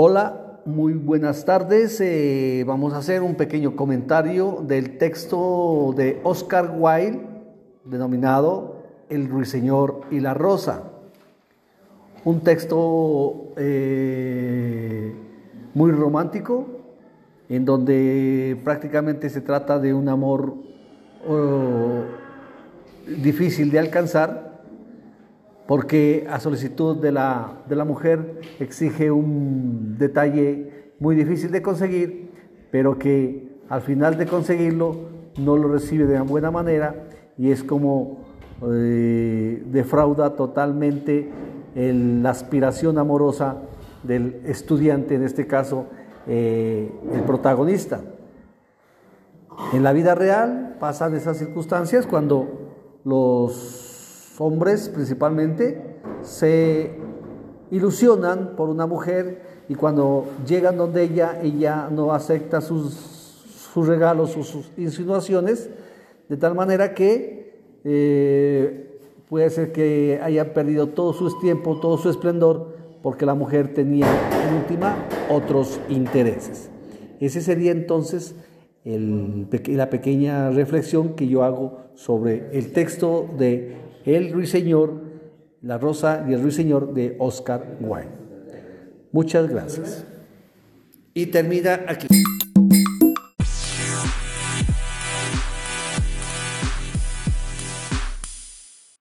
Hola, muy buenas tardes. Eh, vamos a hacer un pequeño comentario del texto de Oscar Wilde denominado El ruiseñor y la rosa. Un texto eh, muy romántico en donde prácticamente se trata de un amor oh, difícil de alcanzar porque a solicitud de la, de la mujer exige un detalle muy difícil de conseguir, pero que al final de conseguirlo no lo recibe de una buena manera y es como eh, defrauda totalmente la aspiración amorosa del estudiante, en este caso eh, el protagonista. En la vida real pasan esas circunstancias cuando los hombres principalmente, se ilusionan por una mujer y cuando llegan donde ella, ella no acepta sus, sus regalos o sus insinuaciones, de tal manera que eh, puede ser que haya perdido todo su tiempo, todo su esplendor, porque la mujer tenía en última otros intereses. Ese sería entonces la pequeña reflexión que yo hago sobre el texto de El Ruiseñor, La Rosa y el Ruiseñor de Oscar Wilde. Muchas gracias. Y termina aquí.